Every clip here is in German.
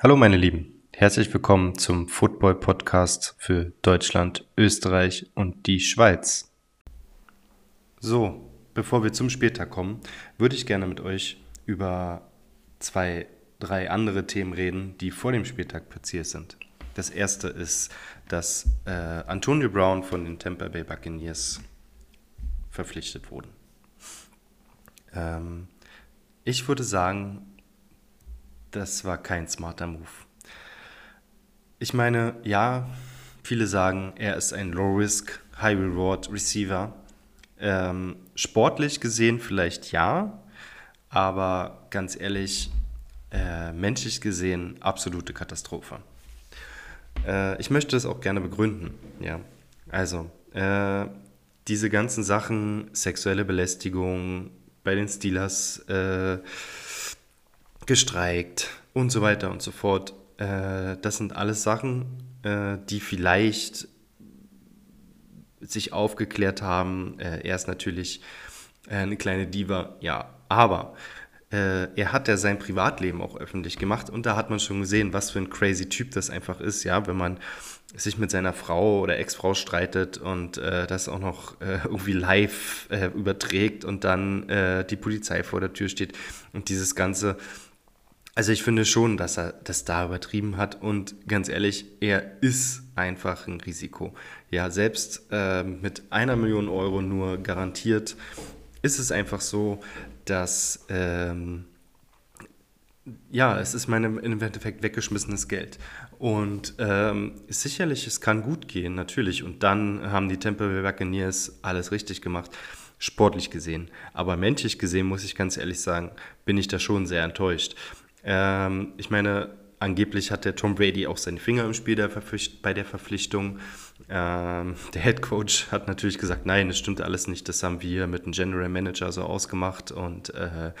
Hallo meine Lieben, herzlich willkommen zum Football Podcast für Deutschland, Österreich und die Schweiz. So, bevor wir zum Spieltag kommen, würde ich gerne mit euch über zwei, drei andere Themen reden, die vor dem Spieltag passiert sind. Das erste ist, dass äh, Antonio Brown von den Tampa Bay Buccaneers verpflichtet wurde. Ähm, ich würde sagen, das war kein smarter Move. Ich meine, ja, viele sagen, er ist ein Low-Risk, High-Reward Receiver. Ähm, sportlich gesehen vielleicht ja, aber ganz ehrlich, äh, menschlich gesehen absolute Katastrophe. Äh, ich möchte das auch gerne begründen. Ja, also äh, diese ganzen Sachen, sexuelle Belästigung bei den Steelers, äh, gestreikt und so weiter und so fort. Äh, das sind alles Sachen, äh, die vielleicht sich aufgeklärt haben. Äh, er ist natürlich äh, eine kleine Diva, ja, aber äh, er hat ja sein Privatleben auch öffentlich gemacht und da hat man schon gesehen, was für ein crazy Typ das einfach ist, ja, wenn man sich mit seiner Frau oder Ex-Frau streitet und äh, das auch noch äh, irgendwie live äh, überträgt und dann äh, die Polizei vor der Tür steht und dieses ganze also ich finde schon, dass er das da übertrieben hat und ganz ehrlich, er ist einfach ein Risiko. Ja, selbst äh, mit einer Million Euro nur garantiert ist es einfach so, dass ähm, ja, es ist meinem im Endeffekt weggeschmissenes Geld. Und ähm, sicherlich, es kann gut gehen, natürlich. Und dann haben die Bay Buccaneers alles richtig gemacht, sportlich gesehen. Aber menschlich gesehen, muss ich ganz ehrlich sagen, bin ich da schon sehr enttäuscht. Ähm, ich meine, angeblich hat der Tom Brady auch seine Finger im Spiel der bei der Verpflichtung. Ähm, der Head Coach hat natürlich gesagt, nein, das stimmt alles nicht, das haben wir mit dem General Manager so ausgemacht. Und, äh,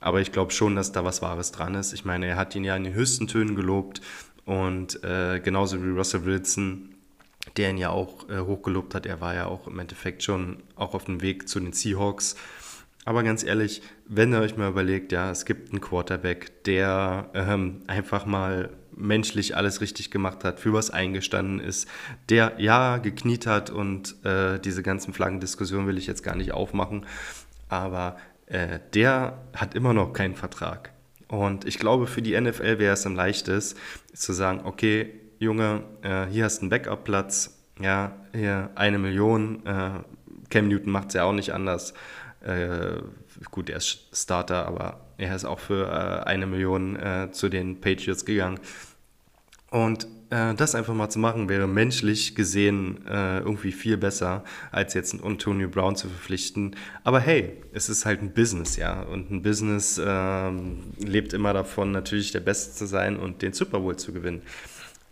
aber ich glaube schon, dass da was Wahres dran ist. Ich meine, er hat ihn ja in den höchsten Tönen gelobt und äh, genauso wie Russell Wilson, der ihn ja auch äh, hochgelobt hat, er war ja auch im Endeffekt schon auch auf dem Weg zu den Seahawks. Aber ganz ehrlich, wenn ihr euch mal überlegt, ja, es gibt einen Quarterback, der ähm, einfach mal menschlich alles richtig gemacht hat, für was eingestanden ist, der ja gekniet hat und äh, diese ganzen Flaggendiskussionen will ich jetzt gar nicht aufmachen, aber äh, der hat immer noch keinen Vertrag. Und ich glaube, für die NFL wäre es am leichtesten, zu sagen, okay, Junge, äh, hier hast du einen Backup-Platz, ja, hier eine Million, äh, Cam Newton macht es ja auch nicht anders. Äh, gut, er ist Starter, aber er ist auch für äh, eine Million äh, zu den Patriots gegangen. Und äh, das einfach mal zu machen, wäre menschlich gesehen äh, irgendwie viel besser, als jetzt einen Antonio Brown zu verpflichten. Aber hey, es ist halt ein Business, ja. Und ein Business ähm, lebt immer davon, natürlich der Beste zu sein und den Super Bowl zu gewinnen.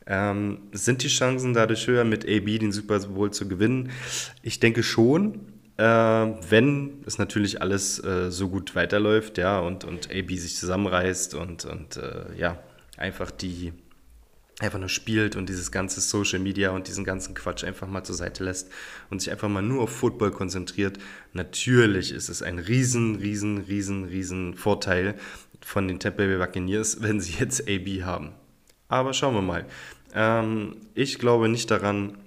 Ähm, sind die Chancen dadurch höher, mit AB den Super Bowl zu gewinnen? Ich denke schon äh, wenn es natürlich alles äh, so gut weiterläuft, ja, und, und AB sich zusammenreißt und, und äh, ja, einfach die einfach nur spielt und dieses ganze Social Media und diesen ganzen Quatsch einfach mal zur Seite lässt und sich einfach mal nur auf Football konzentriert. Natürlich ist es ein riesen, riesen, riesen, riesen Vorteil von den Tampa Bay Buccaneers, wenn sie jetzt AB haben. Aber schauen wir mal. Ähm, ich glaube nicht daran,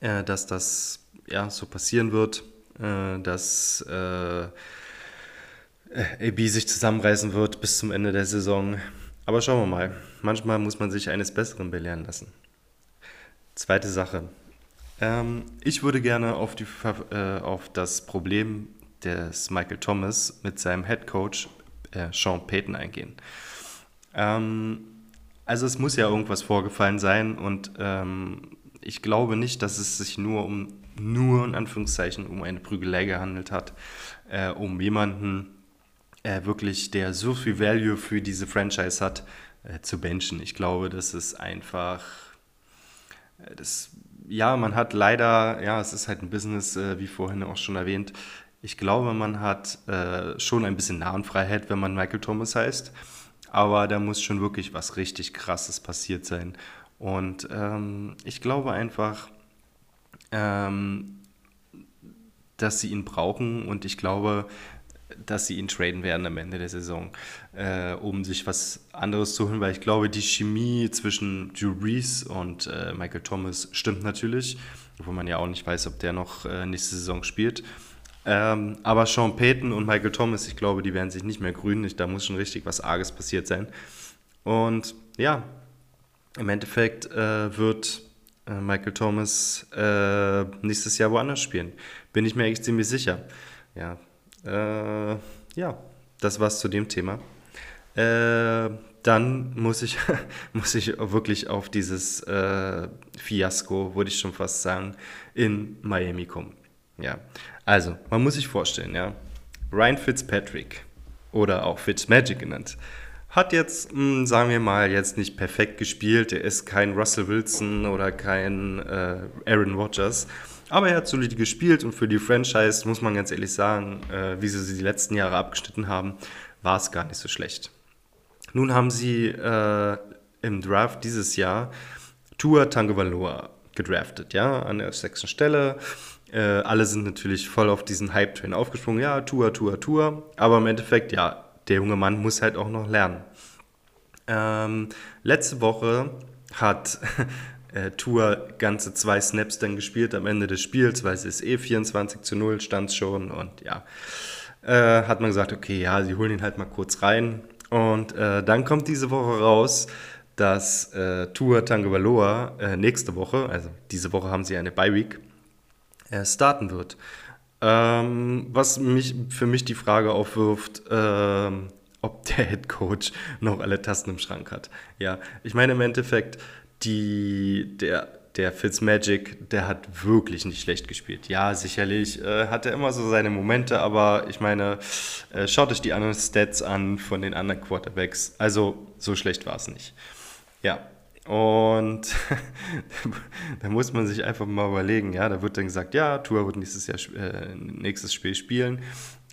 äh, dass das ja, so passieren wird äh, dass äh, AB sich zusammenreißen wird bis zum Ende der Saison. Aber schauen wir mal. Manchmal muss man sich eines Besseren belehren lassen. Zweite Sache. Ähm, ich würde gerne auf, die, äh, auf das Problem des Michael Thomas mit seinem Head Coach äh, Sean Payton eingehen. Ähm, also es muss ja irgendwas vorgefallen sein und ähm, ich glaube nicht, dass es sich nur um nur in Anführungszeichen um eine Prügelei gehandelt hat, äh, um jemanden äh, wirklich, der so viel Value für diese Franchise hat, äh, zu benchen. Ich glaube, das ist einfach, äh, das, ja, man hat leider, ja, es ist halt ein Business, äh, wie vorhin auch schon erwähnt. Ich glaube, man hat äh, schon ein bisschen Nahenfreiheit, wenn man Michael Thomas heißt. Aber da muss schon wirklich was richtig Krasses passiert sein. Und ähm, ich glaube einfach, ähm, dass sie ihn brauchen und ich glaube, dass sie ihn traden werden am Ende der Saison, äh, um sich was anderes zu holen, weil ich glaube, die Chemie zwischen Drew Brees und äh, Michael Thomas stimmt natürlich, obwohl man ja auch nicht weiß, ob der noch äh, nächste Saison spielt. Ähm, aber Sean Payton und Michael Thomas, ich glaube, die werden sich nicht mehr grün. Da muss schon richtig was Arges passiert sein. Und ja, im Endeffekt äh, wird äh, Michael Thomas äh, nächstes Jahr woanders spielen. Bin ich mir echt ziemlich sicher. Ja, äh, ja das war's zu dem Thema. Äh, dann muss ich, muss ich wirklich auf dieses äh, Fiasko, würde ich schon fast sagen, in Miami kommen. Ja, also, man muss sich vorstellen, ja, Ryan Fitzpatrick oder auch Fitzmagic genannt, hat jetzt, hm, sagen wir mal, jetzt nicht perfekt gespielt. Er ist kein Russell Wilson oder kein äh, Aaron Rodgers. Aber er hat solide gespielt und für die Franchise, muss man ganz ehrlich sagen, äh, wie sie sie die letzten Jahre abgeschnitten haben, war es gar nicht so schlecht. Nun haben sie äh, im Draft dieses Jahr Tua Tagovailoa gedraftet, ja, an der sechsten Stelle. Äh, alle sind natürlich voll auf diesen Hype-Train aufgesprungen. Ja, Tua, Tua, Tua. Aber im Endeffekt, ja, der junge Mann muss halt auch noch lernen. Ähm, letzte Woche hat äh, Tour ganze zwei Snaps dann gespielt am Ende des Spiels, weil es ist eh 24 zu 0 stand schon und ja, äh, hat man gesagt, okay, ja, sie holen ihn halt mal kurz rein und äh, dann kommt diese Woche raus, dass äh, Tour Tagovailoa äh, nächste Woche, also diese Woche haben sie eine Bye Week, äh, starten wird. Ähm, was mich, für mich die Frage aufwirft, ähm, ob der Head Coach noch alle Tasten im Schrank hat. Ja, ich meine im Endeffekt, die, der, der Fitzmagic, der hat wirklich nicht schlecht gespielt. Ja, sicherlich äh, hat er immer so seine Momente, aber ich meine, äh, schaut euch die anderen Stats an von den anderen Quarterbacks. Also so schlecht war es nicht. Ja, und da muss man sich einfach mal überlegen, ja, da wird dann gesagt, ja, Tour wird nächstes Jahr äh, nächstes Spiel spielen.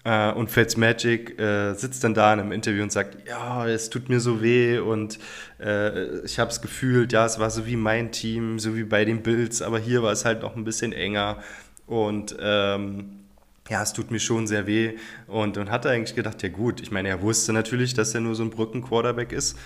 Äh, und Fitzmagic äh, sitzt dann da in einem Interview und sagt, ja, es tut mir so weh und äh, ich habe es gefühlt, ja, es war so wie mein Team, so wie bei den Bills, aber hier war es halt noch ein bisschen enger und ähm, ja, es tut mir schon sehr weh. Und dann hat er eigentlich gedacht, ja gut, ich meine, er wusste natürlich, dass er nur so ein Brücken-Quarterback ist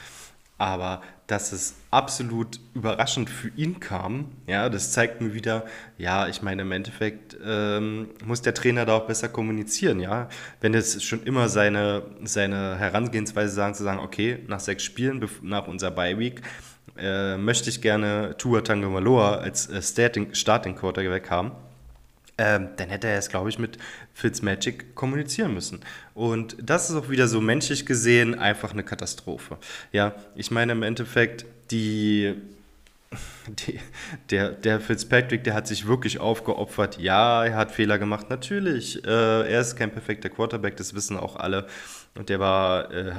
aber dass es absolut überraschend für ihn kam, ja, das zeigt mir wieder, ja, ich meine, im Endeffekt ähm, muss der Trainer da auch besser kommunizieren, ja. Wenn es schon immer seine, seine Herangehensweise sagen, zu sagen, okay, nach sechs Spielen, nach unserer Bye-Week, äh, möchte ich gerne Tua Tagovailoa als äh, Starting, Starting Quarterback haben ähm, dann hätte er es, glaube ich, mit Fitzmagic kommunizieren müssen. Und das ist auch wieder so menschlich gesehen einfach eine Katastrophe. Ja, ich meine im Endeffekt, die, die, der, der Fitzpatrick, der hat sich wirklich aufgeopfert. Ja, er hat Fehler gemacht, natürlich. Äh, er ist kein perfekter Quarterback, das wissen auch alle. Und der war, äh,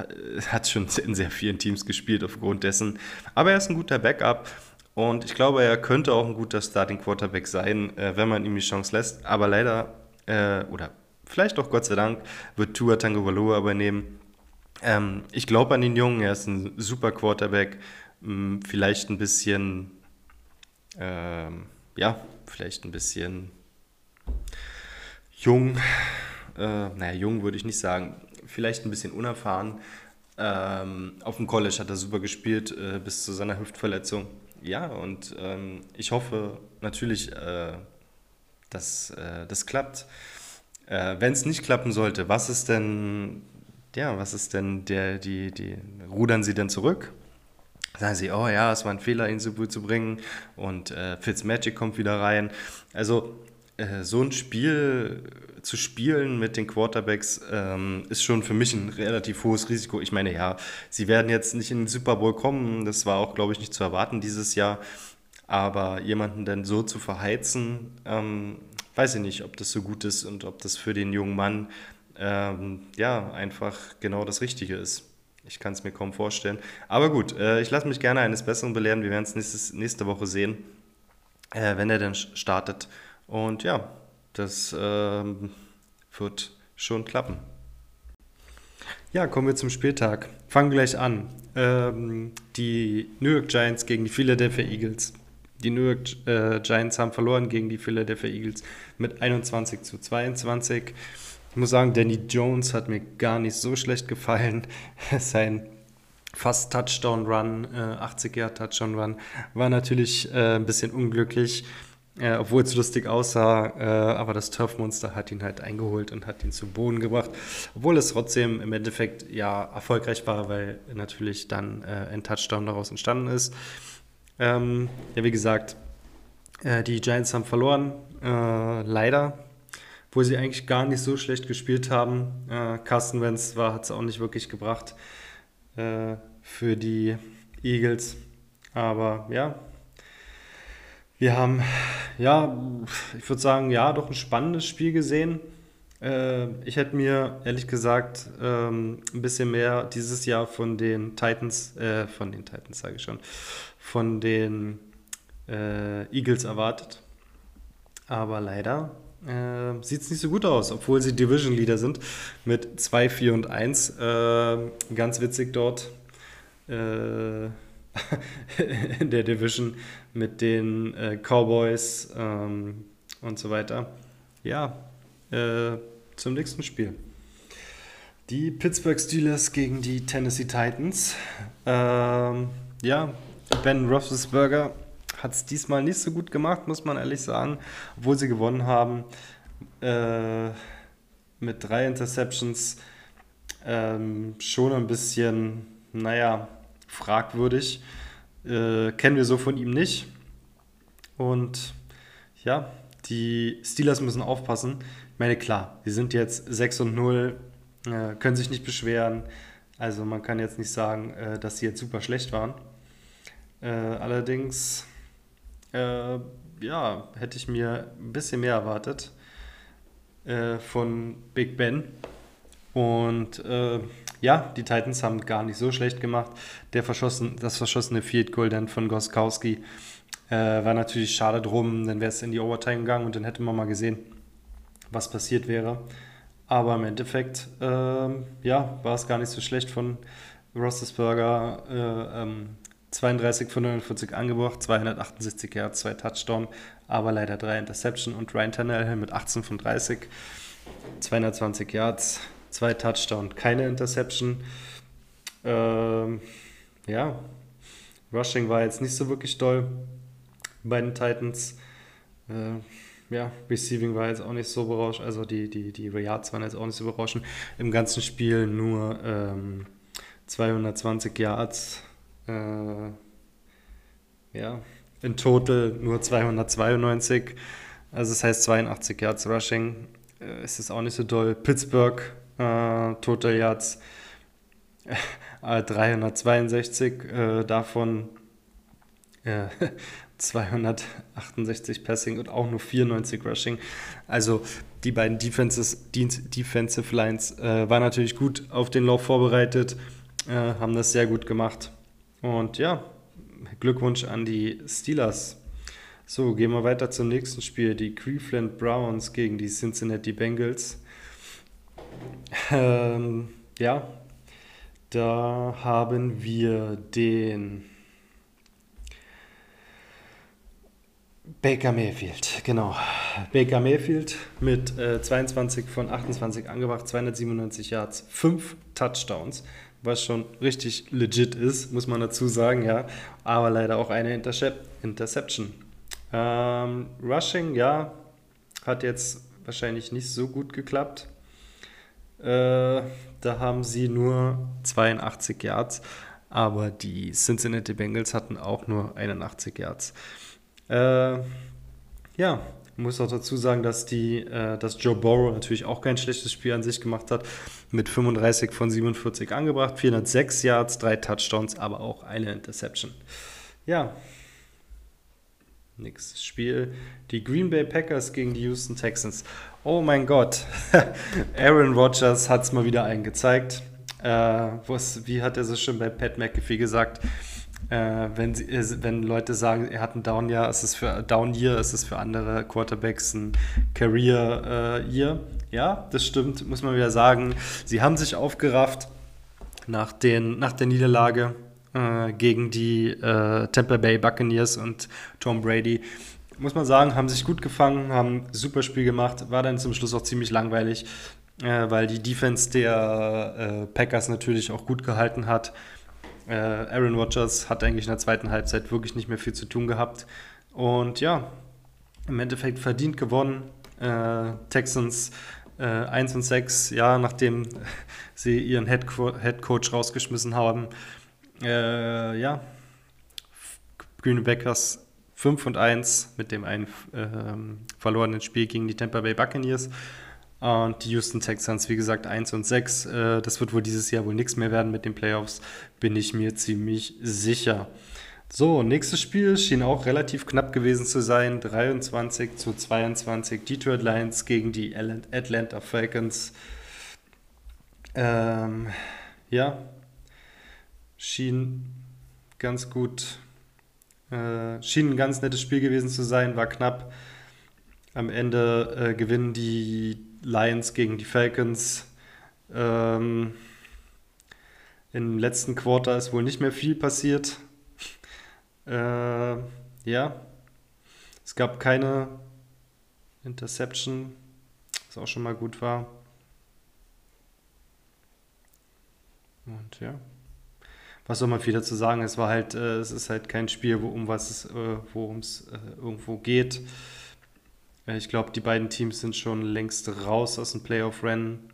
hat schon in sehr vielen Teams gespielt aufgrund dessen. Aber er ist ein guter Backup. Und ich glaube, er könnte auch ein guter Starting Quarterback sein, äh, wenn man ihm die Chance lässt. Aber leider, äh, oder vielleicht auch Gott sei Dank, wird Tua Tagovailoa übernehmen. Ähm, ich glaube an den Jungen, er ist ein super Quarterback. Hm, vielleicht ein bisschen, ähm, ja, vielleicht ein bisschen jung. Äh, naja, jung würde ich nicht sagen. Vielleicht ein bisschen unerfahren. Ähm, auf dem College hat er super gespielt äh, bis zu seiner Hüftverletzung ja, und ähm, ich hoffe natürlich, äh, dass äh, das klappt. Äh, Wenn es nicht klappen sollte, was ist denn, ja, was ist denn der, die, die, rudern Sie denn zurück? Sagen Sie, oh ja, es war ein Fehler, ihn so gut zu bringen und äh, Fitzmagic kommt wieder rein. Also äh, so ein Spiel zu spielen mit den Quarterbacks ähm, ist schon für mich ein relativ hohes Risiko. Ich meine, ja, sie werden jetzt nicht in den Super Bowl kommen, das war auch, glaube ich, nicht zu erwarten dieses Jahr. Aber jemanden dann so zu verheizen, ähm, weiß ich nicht, ob das so gut ist und ob das für den jungen Mann ähm, ja einfach genau das Richtige ist. Ich kann es mir kaum vorstellen. Aber gut, äh, ich lasse mich gerne eines Besseren belehren. Wir werden es nächste Woche sehen, äh, wenn er dann startet. Und ja, das ähm, wird schon klappen. Ja, kommen wir zum Spieltag. Fangen gleich an. Ähm, die New York Giants gegen die Philadelphia Eagles. Die New York äh, Giants haben verloren gegen die Philadelphia Eagles mit 21 zu 22. Ich muss sagen, Danny Jones hat mir gar nicht so schlecht gefallen. Sein fast Touchdown-Run, äh, 80er-Touchdown-Run, war natürlich äh, ein bisschen unglücklich, äh, obwohl es lustig aussah. Äh, aber das Turf-Monster hat ihn halt eingeholt und hat ihn zu Boden gebracht. Obwohl es trotzdem im Endeffekt ja erfolgreich war, weil natürlich dann äh, ein Touchdown daraus entstanden ist. Ähm, ja, wie gesagt, äh, die Giants haben verloren, leider wo sie eigentlich gar nicht so schlecht gespielt haben. Äh, Carsten Wentz hat es auch nicht wirklich gebracht äh, für die Eagles. Aber ja, wir haben, ja, ich würde sagen, ja, doch ein spannendes Spiel gesehen. Äh, ich hätte mir ehrlich gesagt ähm, ein bisschen mehr dieses Jahr von den Titans, äh, von den Titans sage ich schon, von den äh, Eagles erwartet. Aber leider äh, sieht es nicht so gut aus, obwohl sie Division Leader sind mit 2, 4 und 1. Äh, ganz witzig dort äh, in der Division mit den äh, Cowboys ähm, und so weiter. Ja, äh, zum nächsten Spiel. Die Pittsburgh Steelers gegen die Tennessee Titans. Ähm, ja, Ben Roethlisberger hat es diesmal nicht so gut gemacht, muss man ehrlich sagen, obwohl sie gewonnen haben. Äh, mit drei Interceptions ähm, schon ein bisschen, naja, fragwürdig. Äh, kennen wir so von ihm nicht. Und ja, die Steelers müssen aufpassen. Ich meine, klar, sie sind jetzt 6 und 0, äh, können sich nicht beschweren. Also man kann jetzt nicht sagen, äh, dass sie jetzt super schlecht waren. Äh, allerdings äh, ja, hätte ich mir ein bisschen mehr erwartet äh, von Big Ben. Und ja, die Titans haben gar nicht so schlecht gemacht. Der verschossen, das verschossene Field Goal dann von Goskowski äh, war natürlich schade drum. Dann wäre es in die Overtime gegangen und dann hätte man mal gesehen, was passiert wäre. Aber im Endeffekt, ähm, ja, war es gar nicht so schlecht von Roethlisberger. Äh, ähm, 32 von 49 angebracht, 268 Yards, zwei Touchdown, aber leider drei Interception und Ryan Tannehill mit 18 von 30, 220 Yards, zwei Touchdown, keine Interception. Ähm, ja, Rushing war jetzt nicht so wirklich doll bei den Titans. Äh, ja, Receiving war jetzt auch nicht so berauschend, also die, die, die Yards waren jetzt auch nicht so berauschend. Im ganzen Spiel nur ähm, 220 Yards, äh, ja, in total nur 292. Also das heißt 82 Yards Rushing. Äh, ist es auch nicht so doll. Pittsburgh, äh, Total Yards äh, 362, äh, davon 268 Passing und auch nur 94 Rushing. Also die beiden Defenses, Defensive Lines äh, waren natürlich gut auf den Lauf vorbereitet, äh, haben das sehr gut gemacht. Und ja, Glückwunsch an die Steelers. So, gehen wir weiter zum nächsten Spiel. Die Cleveland Browns gegen die Cincinnati Bengals. Ähm, ja, da haben wir den Baker Mayfield, genau. Baker Mayfield mit äh, 22 von 28 angebracht, 297 Yards, 5 Touchdowns was schon richtig legit ist, muss man dazu sagen, ja. Aber leider auch eine Intercep Interception. Ähm, Rushing, ja, hat jetzt wahrscheinlich nicht so gut geklappt. Äh, da haben sie nur 82 Yards, aber die Cincinnati Bengals hatten auch nur 81 Yards. Äh, ja, muss auch dazu sagen, dass, die, äh, dass Joe Burrow natürlich auch kein schlechtes Spiel an sich gemacht hat. Mit 35 von 47 angebracht, 406 Yards, drei Touchdowns, aber auch eine Interception. Ja, nächstes Spiel. Die Green Bay Packers gegen die Houston Texans. Oh mein Gott, Aaron Rodgers hat es mal wieder eingezeigt. Äh, wie hat er so schön bei Pat McAfee gesagt? Äh, wenn, sie, wenn Leute sagen, er hat ein Down Year, ist es für Down Year, ist es für andere Quarterbacks ein Career äh. Ja, das stimmt, muss man wieder sagen. Sie haben sich aufgerafft nach, den, nach der Niederlage äh, gegen die äh, Tampa Bay Buccaneers und Tom Brady. Muss man sagen, haben sich gut gefangen, haben ein super Spiel gemacht, war dann zum Schluss auch ziemlich langweilig. äh, weil die Defense der äh, Packers natürlich auch gut gehalten hat. Äh, Aaron Rodgers hat eigentlich in der zweiten Halbzeit wirklich nicht mehr viel zu tun gehabt. Und ja, im Endeffekt verdient gewonnen. Texans 1 und 6, ja, nachdem sie ihren Head, Head Coach rausgeschmissen haben. Ja, Green Packers 5 und 1 mit dem einen ähm, verlorenen Spiel gegen die Tampa Bay Buccaneers. Und die Houston Texans, wie gesagt, 1 und 6. Äh, das wird wohl dieses Jahr wohl nichts mehr werden mit den Playoffs, bin ich mir ziemlich sicher. So, nächstes Spiel schien auch relativ knapp gewesen zu sein. 23 zu 22 Detroit Lions gegen die Atlanta Falcons. Ähm, ja, schien ganz gut äh, schien ein ganz nettes Spiel gewesen zu sein, war knapp. Am Ende äh, gewinnen die Lions gegen die Falcons. Ähm, Im letzten Quarter ist wohl nicht mehr viel passiert. Äh, ja, es gab keine Interception, was auch schon mal gut war. Und ja was soll man viel dazu sagen? Es war halt, äh, es ist halt kein Spiel, wo, um was es, äh, worum es äh, irgendwo geht. Äh, ich glaube, die beiden Teams sind schon längst raus aus dem Playoff-Rennen.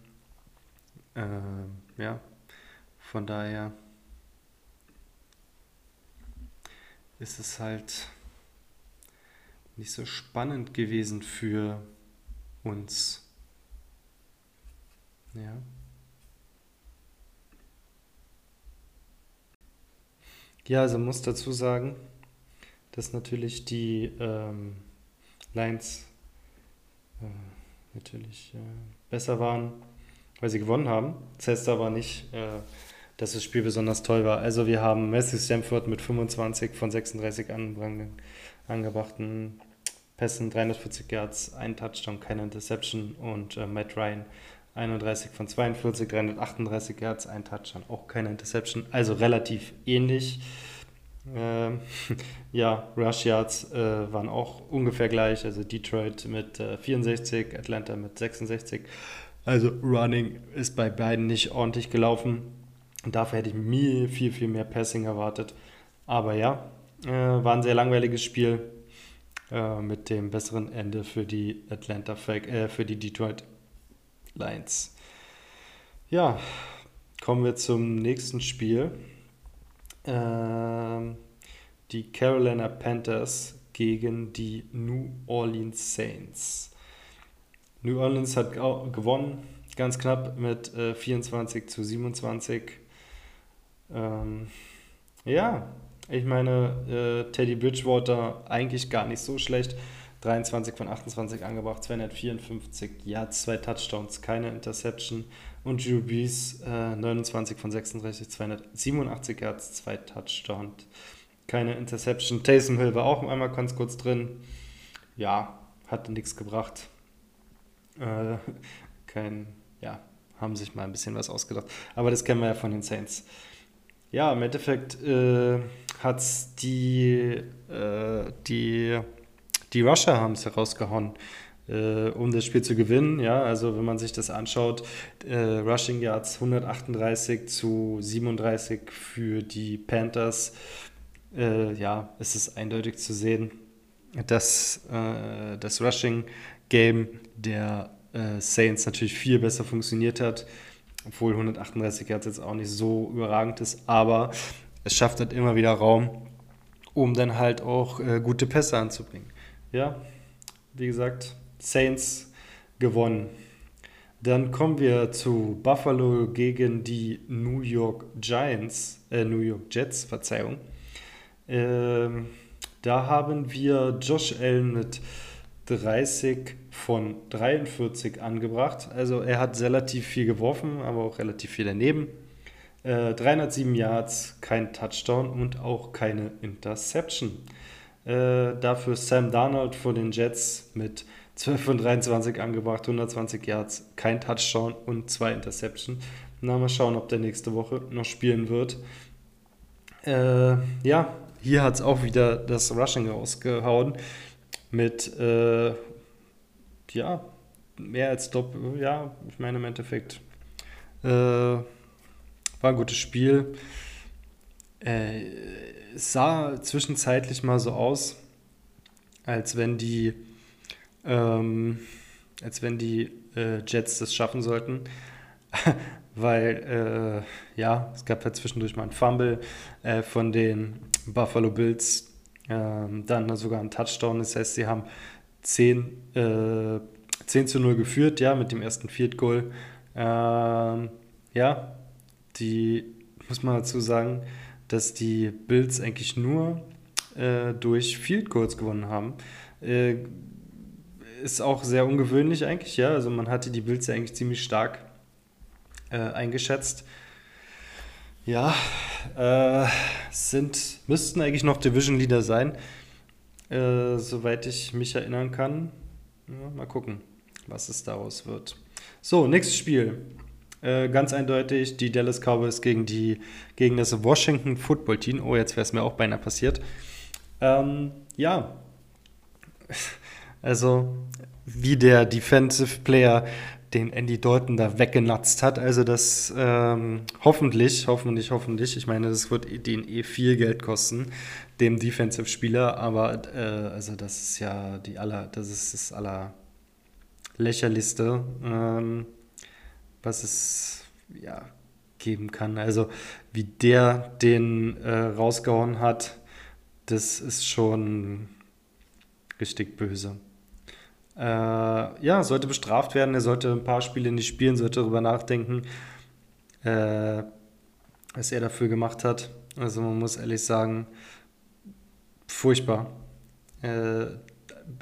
Ähm, ja, von daher ist es halt nicht so spannend gewesen für uns. Ja. Ja, also muss dazu sagen, dass natürlich die ähm, Lions äh, natürlich äh, besser waren, weil sie gewonnen haben. Das heißt aber nicht, äh, dass das Spiel besonders toll war. Also wir haben Matthew Stamford mit 25 von 36 angebrachten Pässen, 340 Yards, ein Touchdown, keine Interception und äh, Matt Ryan 31 von 42, 338 Yards, ein Touchdown, auch keine Interception, also relativ ähnlich. Ähm, ja, Rush Yards äh, waren auch ungefähr gleich, also Detroit mit äh, 64, Atlanta mit 66. Also Running ist bei beiden nicht ordentlich gelaufen. Und dafür hätte ich mir viel, viel mehr Passing erwartet. Aber ja, äh, war ein sehr langweiliges Spiel äh, mit dem besseren Ende für die Atlanta Fake, äh, für die Detroit Lions. Ja, kommen wir zum nächsten Spiel. Ähm, die Carolina Panthers gegen die New Orleans Saints. New Orleans hat gewonnen, ganz knapp mit äh, 24 zu 27. Ähm, ja, ich meine, äh, Teddy Bridgewater eigentlich gar nicht so schlecht. 23 von 28 angebracht, 254 Yards, zwei Touchdowns, keine Interception. Und Drew Brees äh, 29 von 36, 287 Yards, zwei Touchdowns, keine Interception. Taysom Hill war auch einmal ganz kurz drin. Ja, hatte nichts gebracht. Äh, kein, ja, haben sich mal ein bisschen was ausgedacht. Aber das kennen wir ja von den Saints. Ja, im Endeffekt äh, hat es die, äh, die die Rusher haben es herausgehauen, äh, um das Spiel zu gewinnen. Ja, also wenn man sich das anschaut, äh, Rushing Yards 138 zu 37 für die Panthers. Äh, ja, es ist eindeutig zu sehen, dass äh, das Rushing Game der äh, Saints natürlich viel besser funktioniert hat, obwohl 138 Yards jetzt auch nicht so überragend ist, aber es schafft halt immer wieder Raum, um dann halt auch äh, gute Pässe anzubringen. Ja, wie gesagt, Saints gewonnen. Dann kommen wir zu Buffalo gegen die New York Giants, äh, New York Jets, Verzeihung. Ähm, da haben wir Josh Allen mit 30 von 43 angebracht. Also er hat relativ viel geworfen, aber auch relativ viel daneben. Äh, 307 Yards, kein Touchdown und auch keine Interception. Äh, dafür Sam Darnold von den Jets mit 12 von 23 angebracht, 120 Yards, kein Touchdown und zwei Interception. Na, mal schauen, ob der nächste Woche noch spielen wird. Äh, ja, hier hat es auch wieder das Rushing rausgehauen mit, äh, ja, mehr als doppelt, ja, ich meine im Endeffekt. Äh, war ein gutes Spiel. Äh, es sah zwischenzeitlich mal so aus, als wenn die, ähm, als wenn die äh, Jets das schaffen sollten. Weil, äh, ja, es gab ja zwischendurch mal einen Fumble äh, von den Buffalo Bills, ähm, dann sogar einen Touchdown. Das heißt, sie haben 10, 10 äh, zu 0 geführt, ja, mit dem ersten Field Goal. Ähm, ja, die, muss man dazu sagen, dass die Bills eigentlich nur äh, durch Field Goals gewonnen haben. Äh, ist auch sehr ungewöhnlich eigentlich, ja. Also man hatte die Bills ja eigentlich ziemlich stark äh, eingeschätzt. Ja, äh, sind, müssten eigentlich noch Division Leader sein, äh, soweit ich mich erinnern kann. Ja, mal gucken, was es daraus wird. So, nächstes Spiel. Äh, ganz eindeutig die Dallas Cowboys gegen, die, gegen das Washington Football Team. Oh, jetzt wäre es mir auch beinahe passiert. Ähm, ja, also wie der Defensive Player den Andy Dalton da weggenatzt hat. Also das ähm, hoffentlich, hoffentlich, hoffentlich. Ich meine, das wird den eh viel Geld kosten, dem Defensive-Spieler. Aber äh, also das ist ja die aller, das ist das aller lächerlichste, ähm, was es ja geben kann. Also wie der den äh, rausgehauen hat, das ist schon richtig böse. Äh, ja, sollte bestraft werden. Er sollte ein paar Spiele nicht spielen, sollte darüber nachdenken, äh, was er dafür gemacht hat. Also man muss ehrlich sagen, furchtbar. Äh,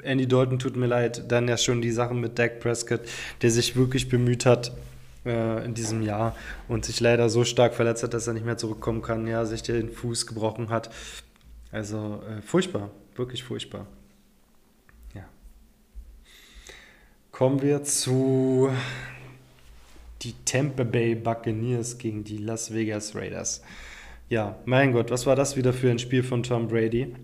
Andy Dalton tut mir leid. Dann ja schon die Sachen mit Dak Prescott, der sich wirklich bemüht hat äh, in diesem Jahr und sich leider so stark verletzt hat, dass er nicht mehr zurückkommen kann. Ja, sich den Fuß gebrochen hat. Also äh, furchtbar, wirklich furchtbar. Kommen wir zu die Tampa Bay Buccaneers gegen die Las Vegas Raiders. Ja, mein Gott, was war das wieder für ein Spiel von Tom Brady?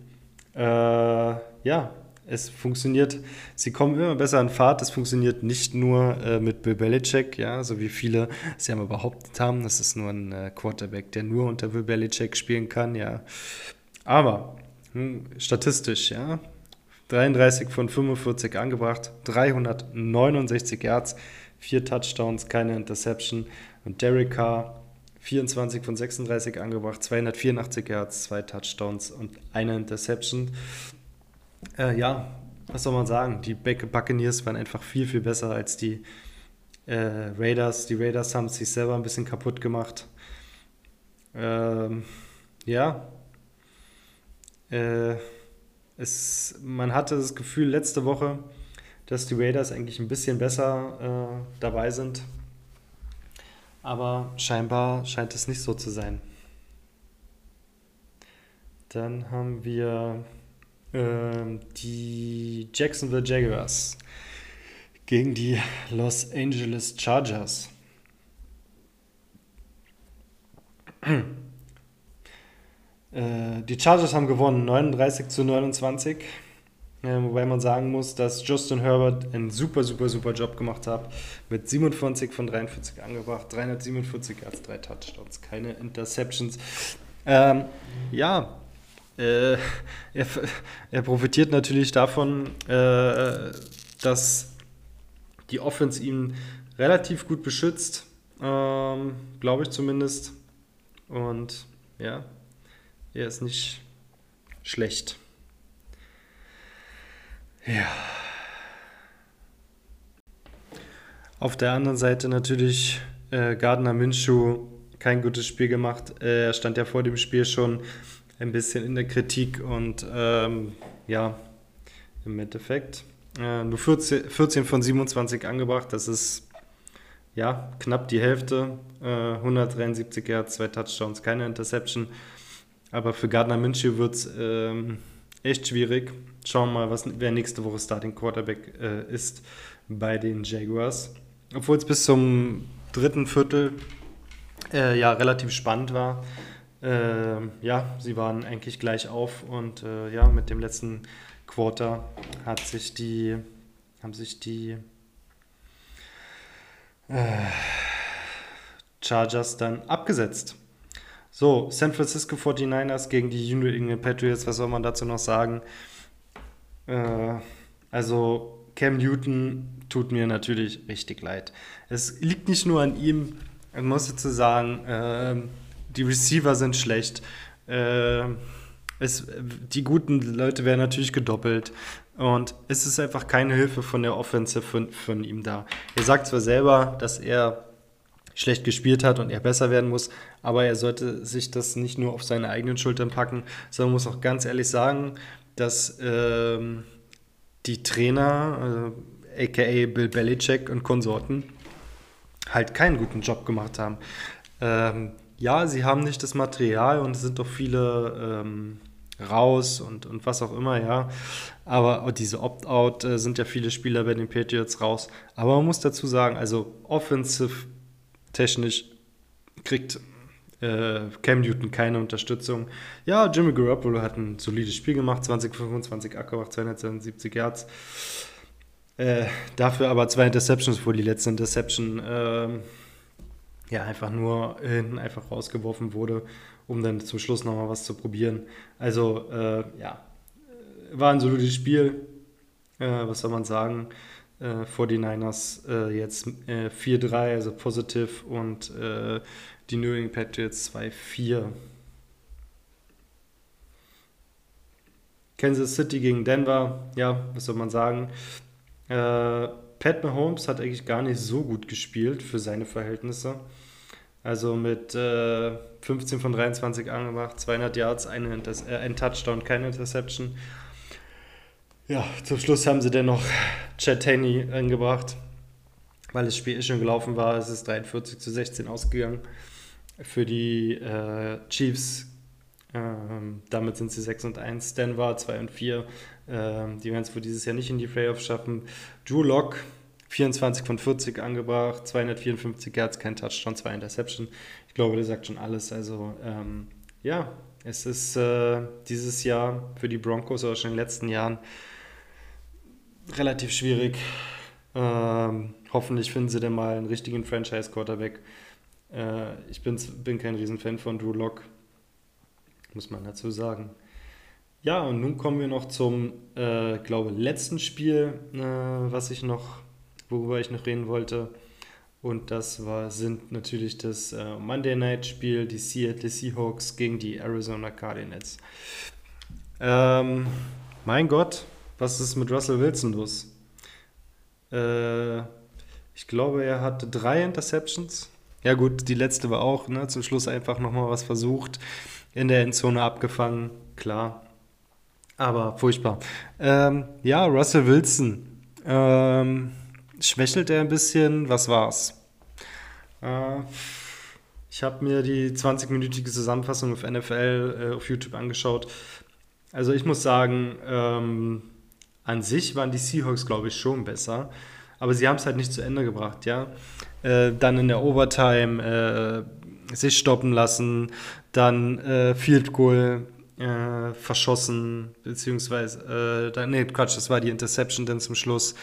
Äh, ja, es funktioniert, sie kommen immer besser in Fahrt. Es funktioniert nicht nur äh, mit Bill Belichick, ja, so wie viele es ja mal behauptet haben, das ist nur ein äh, Quarterback, der nur unter Bill Belichick spielen kann, ja. Aber hm, statistisch, ja, 33 von 45 angebracht, 369 Yards, 4 Touchdowns, keine Interception. Und Derek Carr 24 von 36 angebracht, 284 Yards, 2 Touchdowns und eine Interception. Äh, ja, was soll man sagen? Die Buccaneers waren einfach viel, viel besser als die äh, Raiders. Die Raiders haben sich selber ein bisschen kaputt gemacht. Ähm, ja. Äh, es, man hatte das Gefühl letzte Woche, dass die Raiders eigentlich ein bisschen besser äh, dabei sind. Aber scheinbar scheint es nicht so zu sein. Dann haben wir die Jacksonville Jaguars gegen die Los Angeles Chargers. Äh, die Chargers haben gewonnen, 39 zu 29. Äh, wobei man sagen muss, dass Justin Herbert einen super, super, super Job gemacht hat. Mit 47 von 43 angebracht, 347 Yards, drei Touchdowns, keine Interceptions. Ähm, ja, äh, er, er, profitiert natürlich davon, äh, dass die Offense ihn relativ gut beschützt, ähm, glaube ich zumindest. Und ja, er ist nicht schlecht. Ja. Auf der anderen Seite natürlich äh, Gardner Minshew kein gutes Spiel gemacht. Äh, er stand ja vor dem Spiel schon ein bisschen in der Kritik und ähm, ja, im Endeffekt äh, nur 14, 14 von 27 angebracht. Das ist ja knapp die Hälfte. 173 äh, Yards, zwei Touchdowns, keine Interception. Aber für Gardner Minshew wird es ähm, echt schwierig. Schauen wir mal, was, wer nächste Woche Starting Quarterback äh, ist bei den Jaguars. Obwohl es bis zum dritten Viertel äh, ja relativ spannend war. Äh, ja, sie waren eigentlich gleich auf und äh, ja, mit dem letzten Quarter hat sich die, haben sich die äh, Chargers dann abgesetzt. So, San Francisco 49ers gegen die New England Patriots, was soll man dazu noch sagen? Äh, also Cam Newton tut mir natürlich richtig leid. Es liegt nicht nur an ihm, ich muss dazu sagen, äh, die Receiver sind schlecht. Äh, es, die guten Leute werden natürlich gedoppelt. Und es ist einfach keine Hilfe von der Offensive von, von ihm da. Er sagt zwar selber, dass er schlecht gespielt hat und er besser werden muss, aber er sollte sich das nicht nur auf seine eigenen Schultern packen, sondern muss auch ganz ehrlich sagen, dass ähm, die Trainer, äh, aka Bill Belichick und Konsorten, halt keinen guten Job gemacht haben. Ähm, ja, sie haben nicht das Material und es sind doch viele ähm, raus und, und was auch immer, ja. Aber diese Opt-out äh, sind ja viele Spieler bei den Patriots raus. Aber man muss dazu sagen, also offensive technisch kriegt äh, Cam Newton keine Unterstützung. Ja, Jimmy Garoppolo hat ein solides Spiel gemacht, 20, 25 Acker, 272 Yards. Äh, dafür aber zwei Interceptions, wo die letzte Interception äh, ja einfach nur hinten einfach rausgeworfen wurde, um dann zum Schluss nochmal was zu probieren. Also äh, ja, war ein solides Spiel. Äh, was soll man sagen? Äh, 49ers äh, jetzt äh, 4-3, also positiv und äh, die New England Patriots 2-4. Kansas City gegen Denver, ja, was soll man sagen? Äh, Pat Mahomes hat eigentlich gar nicht so gut gespielt für seine Verhältnisse. Also mit äh, 15 von 23 angemacht, 200 Yards, eine äh, ein Touchdown, keine Interception. Ja, zum Schluss haben sie dann noch Chad Henney angebracht, weil das Spiel eh schon gelaufen war. Es ist 43 zu 16 ausgegangen für die äh, Chiefs. Ähm, damit sind sie 6 und 1. Denver 2 und 4. Ähm, die werden es wohl dieses Jahr nicht in die Playoffs schaffen. Drew Lock 24 von 40 angebracht, 254 Yards, kein Touchdown, zwei Interception. Ich glaube, das sagt schon alles. Also ähm, ja, es ist äh, dieses Jahr für die Broncos oder schon in den letzten Jahren relativ schwierig. Ähm, hoffentlich finden sie dann mal einen richtigen Franchise-Quarterback. Äh, ich bin, bin kein Riesenfan von Drew Lock, muss man dazu sagen. Ja, und nun kommen wir noch zum, äh, glaube letzten Spiel, äh, was ich noch, worüber ich noch reden wollte. Und das war, sind natürlich das äh, Monday Night Spiel, die Seattle Seahawks gegen die Arizona Cardinals. Ähm, mein Gott, was ist mit Russell Wilson los? Äh, ich glaube, er hatte drei Interceptions. Ja gut, die letzte war auch, ne, zum Schluss einfach nochmal was versucht, in der Endzone abgefangen, klar. Aber furchtbar. Ähm, ja, Russell Wilson. Ähm, schwächelt er ein bisschen? Was war's? Äh, ich habe mir die 20-minütige Zusammenfassung auf NFL äh, auf YouTube angeschaut. Also ich muss sagen, ähm, an sich waren die Seahawks, glaube ich, schon besser. Aber sie haben es halt nicht zu Ende gebracht, ja. Äh, dann in der Overtime äh, sich stoppen lassen, dann äh, Field Goal äh, verschossen, beziehungsweise, äh, nee, Quatsch, das war die Interception dann zum Schluss.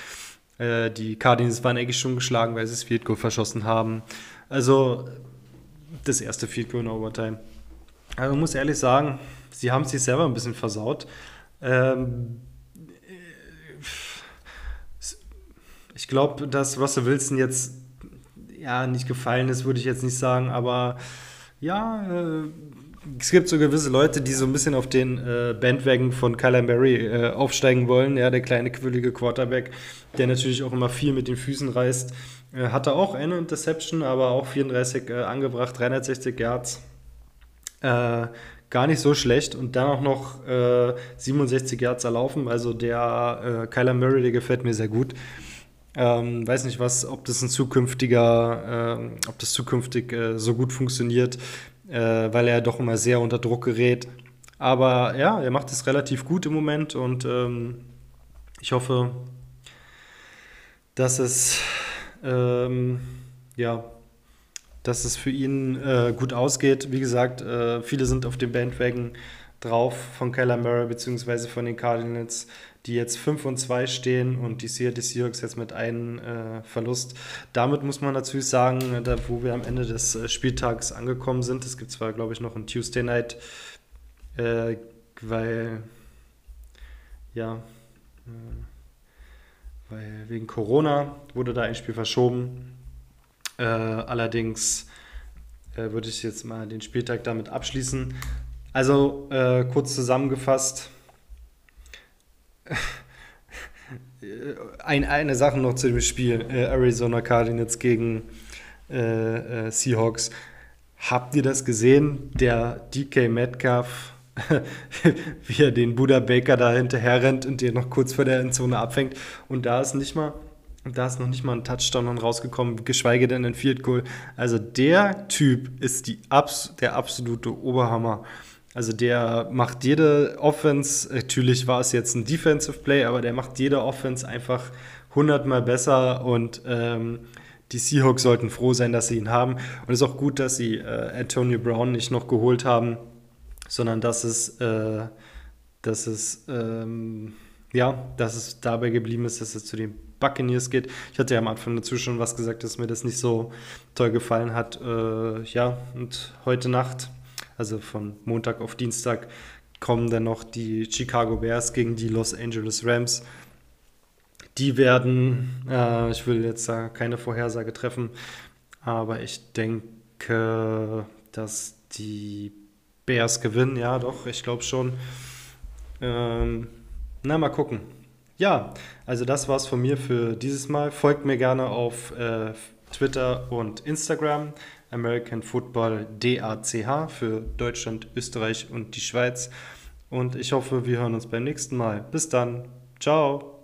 Äh, die Cardinals waren eigentlich schon geschlagen, weil sie das Field Goal verschossen haben. Also das erste Field Goal in Overtime. Also man muss ehrlich sagen, sie haben sich selber ein bisschen versaut. Ähm, ich glaube, dass Russell Wilson jetzt ja nicht gefallen ist, würde ich jetzt nicht sagen, aber ja, äh, es gibt so gewisse Leute, die so ein bisschen auf den äh, Bandwagon von Kyler Murray äh, aufsteigen wollen. Ja, der kleine, quirlige Quarterback, der natürlich auch immer viel mit den Füßen reißt. Äh, hatte auch eine Interception, aber auch 34 äh, angebracht, 360 Yards. Äh, gar nicht so schlecht und dann auch noch 67 Yards erlaufen. Also der Kyler Murray, der gefällt mir sehr gut. Ähm, weiß nicht, was, ob das ein zukünftiger, äh, ob das zukünftig äh, so gut funktioniert, äh, weil er doch immer sehr unter Druck gerät. Aber ja, er macht es relativ gut im Moment und ähm, ich hoffe, dass es ähm, ja, dass es für ihn äh, gut ausgeht. Wie gesagt, äh, viele sind auf dem Bandwagon drauf von Kyler Murray bzw. von den Cardinals, die jetzt 5 und 2 stehen und die Seattle Seahawks jetzt mit einem äh, Verlust. Damit muss man natürlich sagen, da wo wir am Ende des äh, Spieltags angekommen sind, es gibt zwar, glaube ich, noch ein Tuesday Night, äh, weil ja, äh, weil wegen Corona wurde da ein Spiel verschoben. Äh, allerdings äh, würde ich jetzt mal den Spieltag damit abschließen. Also äh, kurz zusammengefasst. Ein, eine Sache noch zu dem Spiel äh, Arizona Cardinals gegen äh, äh, Seahawks. Habt ihr das gesehen? Der DK Metcalf, wie er den Buda Baker da hinterher rennt und den noch kurz vor der Endzone abfängt. Und da ist nicht mal da ist noch nicht mal ein Touchdown rausgekommen, geschweige denn ein Field Goal. Also der Typ ist die, der absolute Oberhammer. Also der macht jede Offense, natürlich war es jetzt ein Defensive Play, aber der macht jede Offense einfach hundertmal besser und ähm, die Seahawks sollten froh sein, dass sie ihn haben. Und es ist auch gut, dass sie äh, Antonio Brown nicht noch geholt haben, sondern dass es, äh, dass es, ähm, ja, dass es dabei geblieben ist, dass es zu den Buccaneers geht. Ich hatte ja am Anfang dazu schon was gesagt, dass mir das nicht so toll gefallen hat. Äh, ja, und heute Nacht, also von Montag auf Dienstag, kommen dann noch die Chicago Bears gegen die Los Angeles Rams. Die werden, äh, ich will jetzt da keine Vorhersage treffen, aber ich denke, dass die Bears gewinnen. Ja, doch, ich glaube schon. Ähm, na, mal gucken. Ja, also das war's von mir für dieses Mal. Folgt mir gerne auf äh, Twitter und Instagram. American Football DACH für Deutschland, Österreich und die Schweiz. Und ich hoffe, wir hören uns beim nächsten Mal. Bis dann. Ciao.